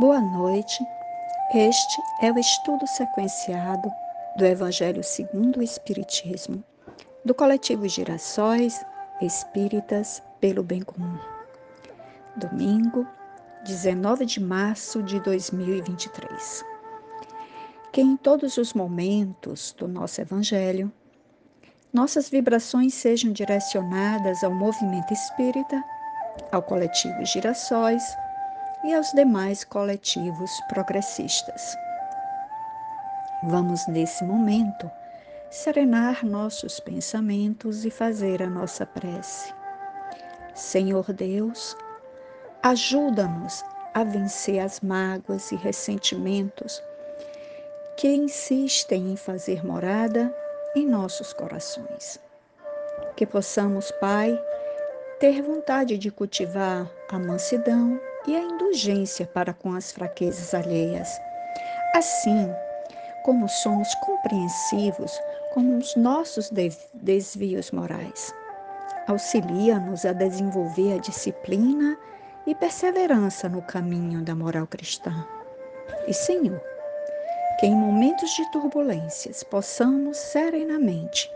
Boa noite. Este é o estudo sequenciado do Evangelho segundo o Espiritismo, do coletivo Girassóis Espíritas pelo Bem Comum. Domingo, 19 de março de 2023. Que em todos os momentos do nosso Evangelho, nossas vibrações sejam direcionadas ao movimento espírita, ao coletivo Girassóis e aos demais coletivos progressistas. Vamos, nesse momento, serenar nossos pensamentos e fazer a nossa prece. Senhor Deus, ajuda-nos a vencer as mágoas e ressentimentos que insistem em fazer morada em nossos corações. Que possamos, Pai, ter vontade de cultivar a mansidão e a indulgência para com as fraquezas alheias. Assim, como somos compreensivos com os nossos desvios morais. Auxilia-nos a desenvolver a disciplina e perseverança no caminho da moral cristã. E, Senhor, que em momentos de turbulências possamos serenamente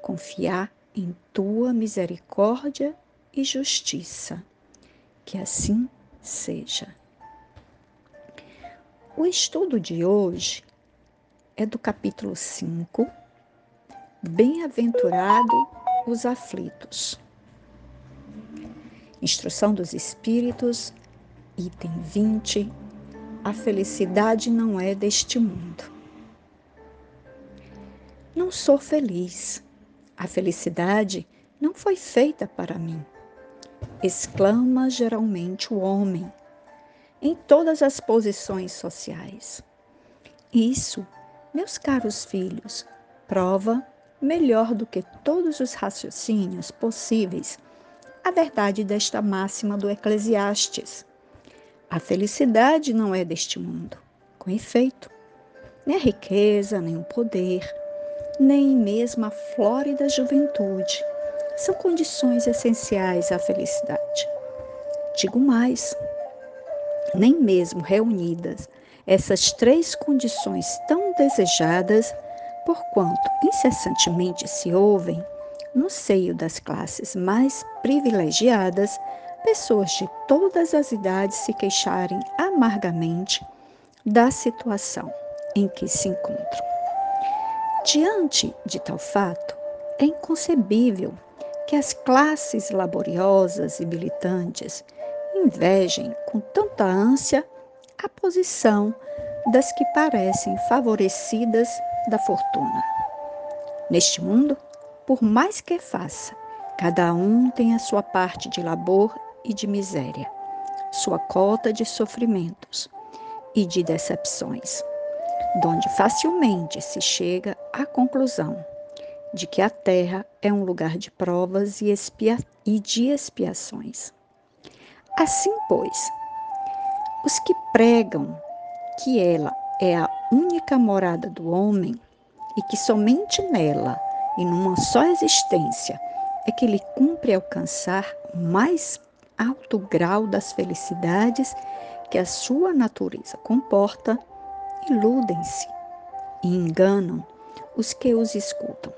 confiar em tua misericórdia e justiça. Que assim seja. O estudo de hoje é do capítulo 5, Bem-aventurado os aflitos. Instrução dos Espíritos, item 20. A felicidade não é deste mundo. Não sou feliz. A felicidade não foi feita para mim exclama geralmente o homem, em todas as posições sociais. Isso, meus caros filhos, prova, melhor do que todos os raciocínios possíveis, a verdade desta máxima do Eclesiastes. A felicidade não é deste mundo, com efeito. Nem a riqueza, nem o poder, nem mesmo a flórida juventude são condições essenciais à felicidade. Digo mais, nem mesmo reunidas essas três condições tão desejadas, porquanto incessantemente se ouvem, no seio das classes mais privilegiadas, pessoas de todas as idades se queixarem amargamente da situação em que se encontram. Diante de tal fato, é inconcebível que as classes laboriosas e militantes invejem com tanta ânsia a posição das que parecem favorecidas da fortuna. Neste mundo, por mais que faça, cada um tem a sua parte de labor e de miséria, sua cota de sofrimentos e de decepções, donde facilmente se chega à conclusão de que a terra é um lugar de provas e, expia e de expiações. Assim, pois, os que pregam que ela é a única morada do homem e que somente nela e numa só existência é que lhe cumpre alcançar o mais alto grau das felicidades que a sua natureza comporta, iludem-se e enganam os que os escutam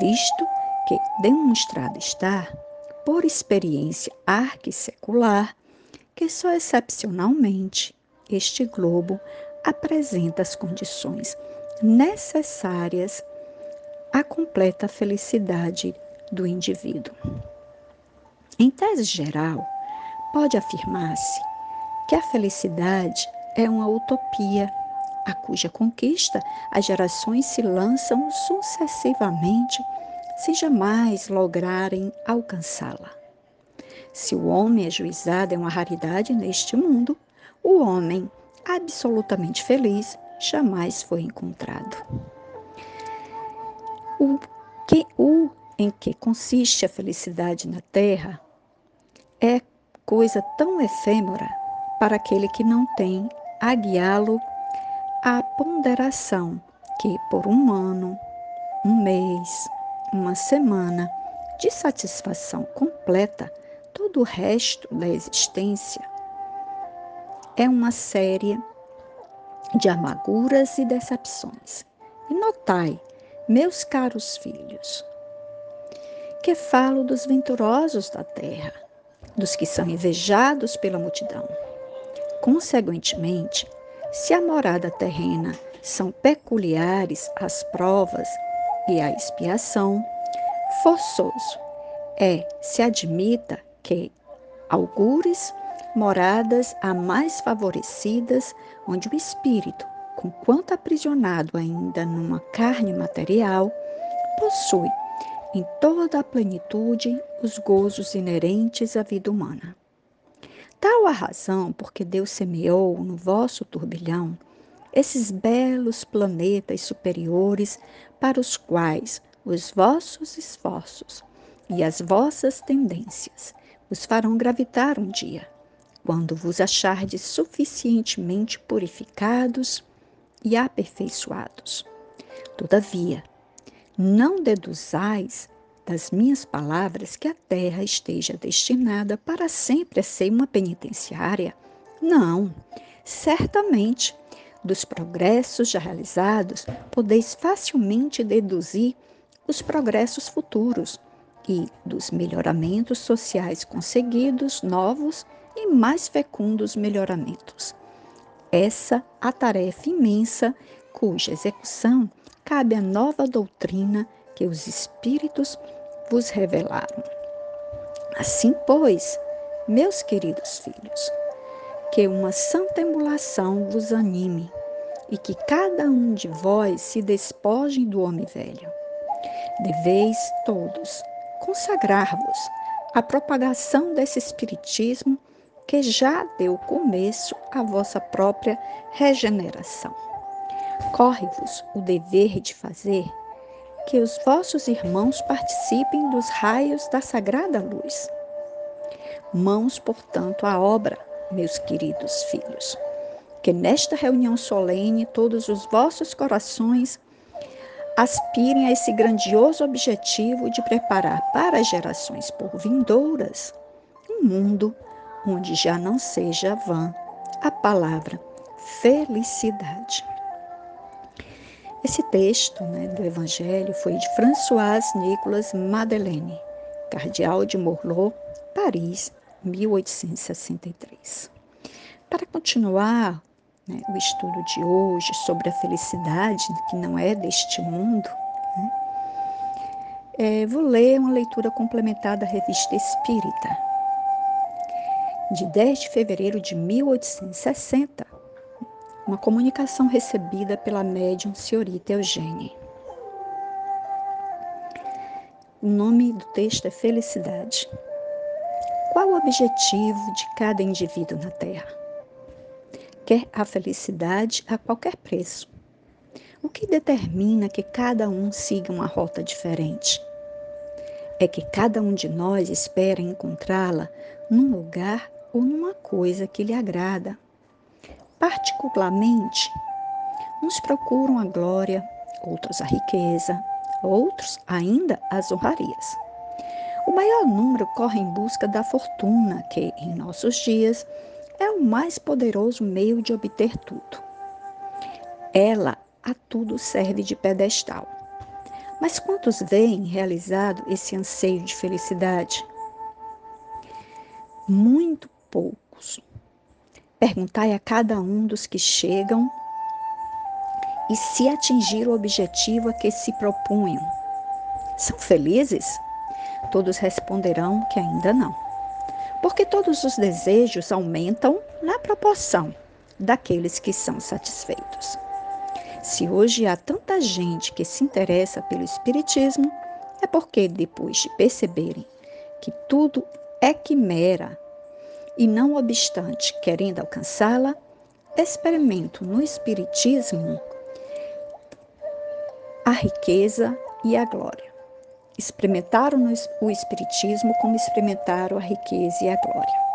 visto que demonstrado está, por experiência arquissecular, que só excepcionalmente este globo apresenta as condições necessárias à completa felicidade do indivíduo. Em tese geral, pode afirmar-se que a felicidade é uma utopia a cuja conquista as gerações se lançam sucessivamente sem jamais lograrem alcançá-la. Se o homem ajuizado é uma raridade neste mundo, o homem absolutamente feliz jamais foi encontrado. O que o em que consiste a felicidade na terra é coisa tão efêmera para aquele que não tem a guiá-lo a ponderação que por um ano, um mês, uma semana de satisfação completa, todo o resto da existência é uma série de amarguras e decepções. E notai, meus caros filhos, que falo dos venturosos da terra, dos que são invejados pela multidão. Consequentemente, se a morada terrena são peculiares as provas e a expiação, forçoso é se admita que augures moradas a mais favorecidas, onde o espírito, conquanto aprisionado ainda numa carne material, possui em toda a plenitude os gozos inerentes à vida humana. Tal a razão porque Deus semeou no vosso turbilhão esses belos planetas superiores para os quais os vossos esforços e as vossas tendências os farão gravitar um dia, quando vos achardes suficientemente purificados e aperfeiçoados. Todavia, não deduzais das minhas palavras que a terra esteja destinada para sempre a ser uma penitenciária. Não, certamente, dos progressos já realizados, podeis facilmente deduzir os progressos futuros e dos melhoramentos sociais conseguidos, novos e mais fecundos melhoramentos. Essa a tarefa imensa cuja execução cabe à nova doutrina que os Espíritos vos revelaram. Assim, pois, meus queridos filhos, que uma santa emulação vos anime e que cada um de vós se despoje do homem velho. Deveis todos consagrar-vos à propagação desse Espiritismo que já deu começo à vossa própria regeneração. Corre-vos o dever de fazer que os vossos irmãos participem dos raios da sagrada luz. Mãos, portanto, à obra, meus queridos filhos. Que nesta reunião solene todos os vossos corações aspirem a esse grandioso objetivo de preparar para as gerações por vindouras um mundo onde já não seja vã a palavra felicidade. Esse texto né, do Evangelho foi de François Nicolas Madeleine, cardeal de Morlot, Paris, 1863. Para continuar né, o estudo de hoje sobre a felicidade, que não é deste mundo, né, é, vou ler uma leitura complementar da Revista Espírita, de 10 de fevereiro de 1860, uma comunicação recebida pela médium senhorita Eugênia. O nome do texto é Felicidade. Qual o objetivo de cada indivíduo na Terra? Quer a felicidade a qualquer preço. O que determina que cada um siga uma rota diferente? É que cada um de nós espera encontrá-la num lugar ou numa coisa que lhe agrada. Particularmente, uns procuram a glória, outros a riqueza, outros ainda as honrarias. O maior número corre em busca da fortuna, que, em nossos dias, é o mais poderoso meio de obter tudo. Ela a tudo serve de pedestal. Mas quantos veem realizado esse anseio de felicidade? Muito poucos. Perguntai a cada um dos que chegam e se atingir o objetivo a que se propunham. São felizes? Todos responderão que ainda não. Porque todos os desejos aumentam na proporção daqueles que são satisfeitos. Se hoje há tanta gente que se interessa pelo Espiritismo, é porque, depois de perceberem que tudo é quimera e, não obstante, querendo alcançá-la, experimento no Espiritismo a riqueza e a glória. Experimentaram o Espiritismo como experimentaram a riqueza e a glória.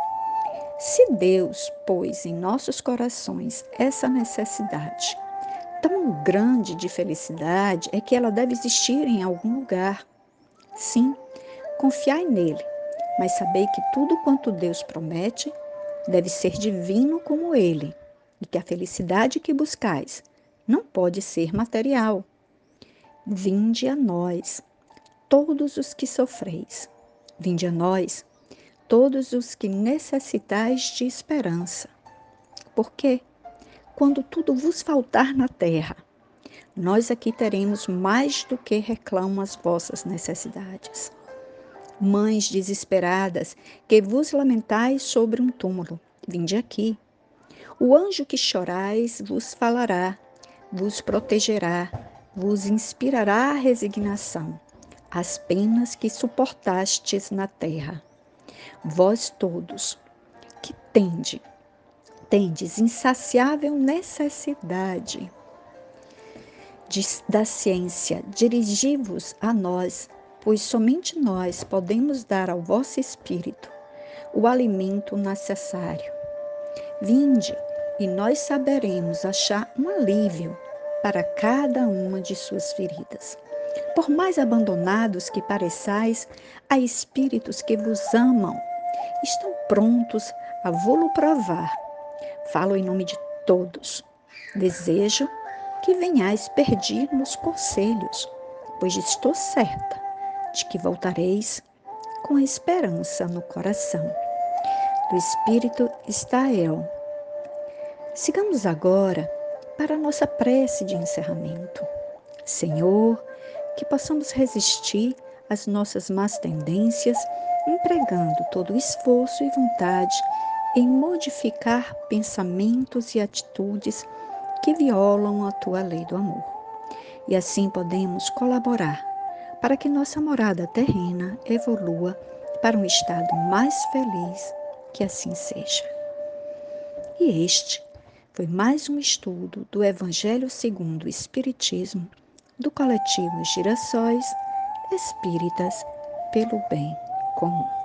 Se Deus pôs em nossos corações essa necessidade tão grande de felicidade, é que ela deve existir em algum lugar. Sim, confiai nele mas sabei que tudo quanto Deus promete, deve ser divino como ele, e que a felicidade que buscais não pode ser material. Vinde a nós, todos os que sofreis. Vinde a nós, todos os que necessitais de esperança. Porque, quando tudo vos faltar na terra, nós aqui teremos mais do que reclamam as vossas necessidades. Mães desesperadas, que vos lamentais sobre um túmulo, vinde aqui. O anjo que chorais vos falará, vos protegerá, vos inspirará a resignação, as penas que suportastes na terra. Vós todos, que tende, tendes insaciável necessidade de, da ciência, dirigi-vos a nós, pois somente nós podemos dar ao vosso espírito o alimento necessário. Vinde, e nós saberemos achar um alívio para cada uma de suas feridas. Por mais abandonados que pareçais, há espíritos que vos amam, estão prontos a vô-lo provar. Falo em nome de todos. Desejo que venhais pedir-nos conselhos, pois estou certa de que voltareis com a esperança no coração. Do Espírito está El Sigamos agora para a nossa prece de encerramento. Senhor, que possamos resistir às nossas más tendências, empregando todo o esforço e vontade em modificar pensamentos e atitudes que violam a tua lei do amor. E assim podemos colaborar para que nossa morada terrena evolua para um estado mais feliz, que assim seja. E este foi mais um estudo do Evangelho segundo o Espiritismo, do coletivo Girassóis Espíritas pelo Bem Comum.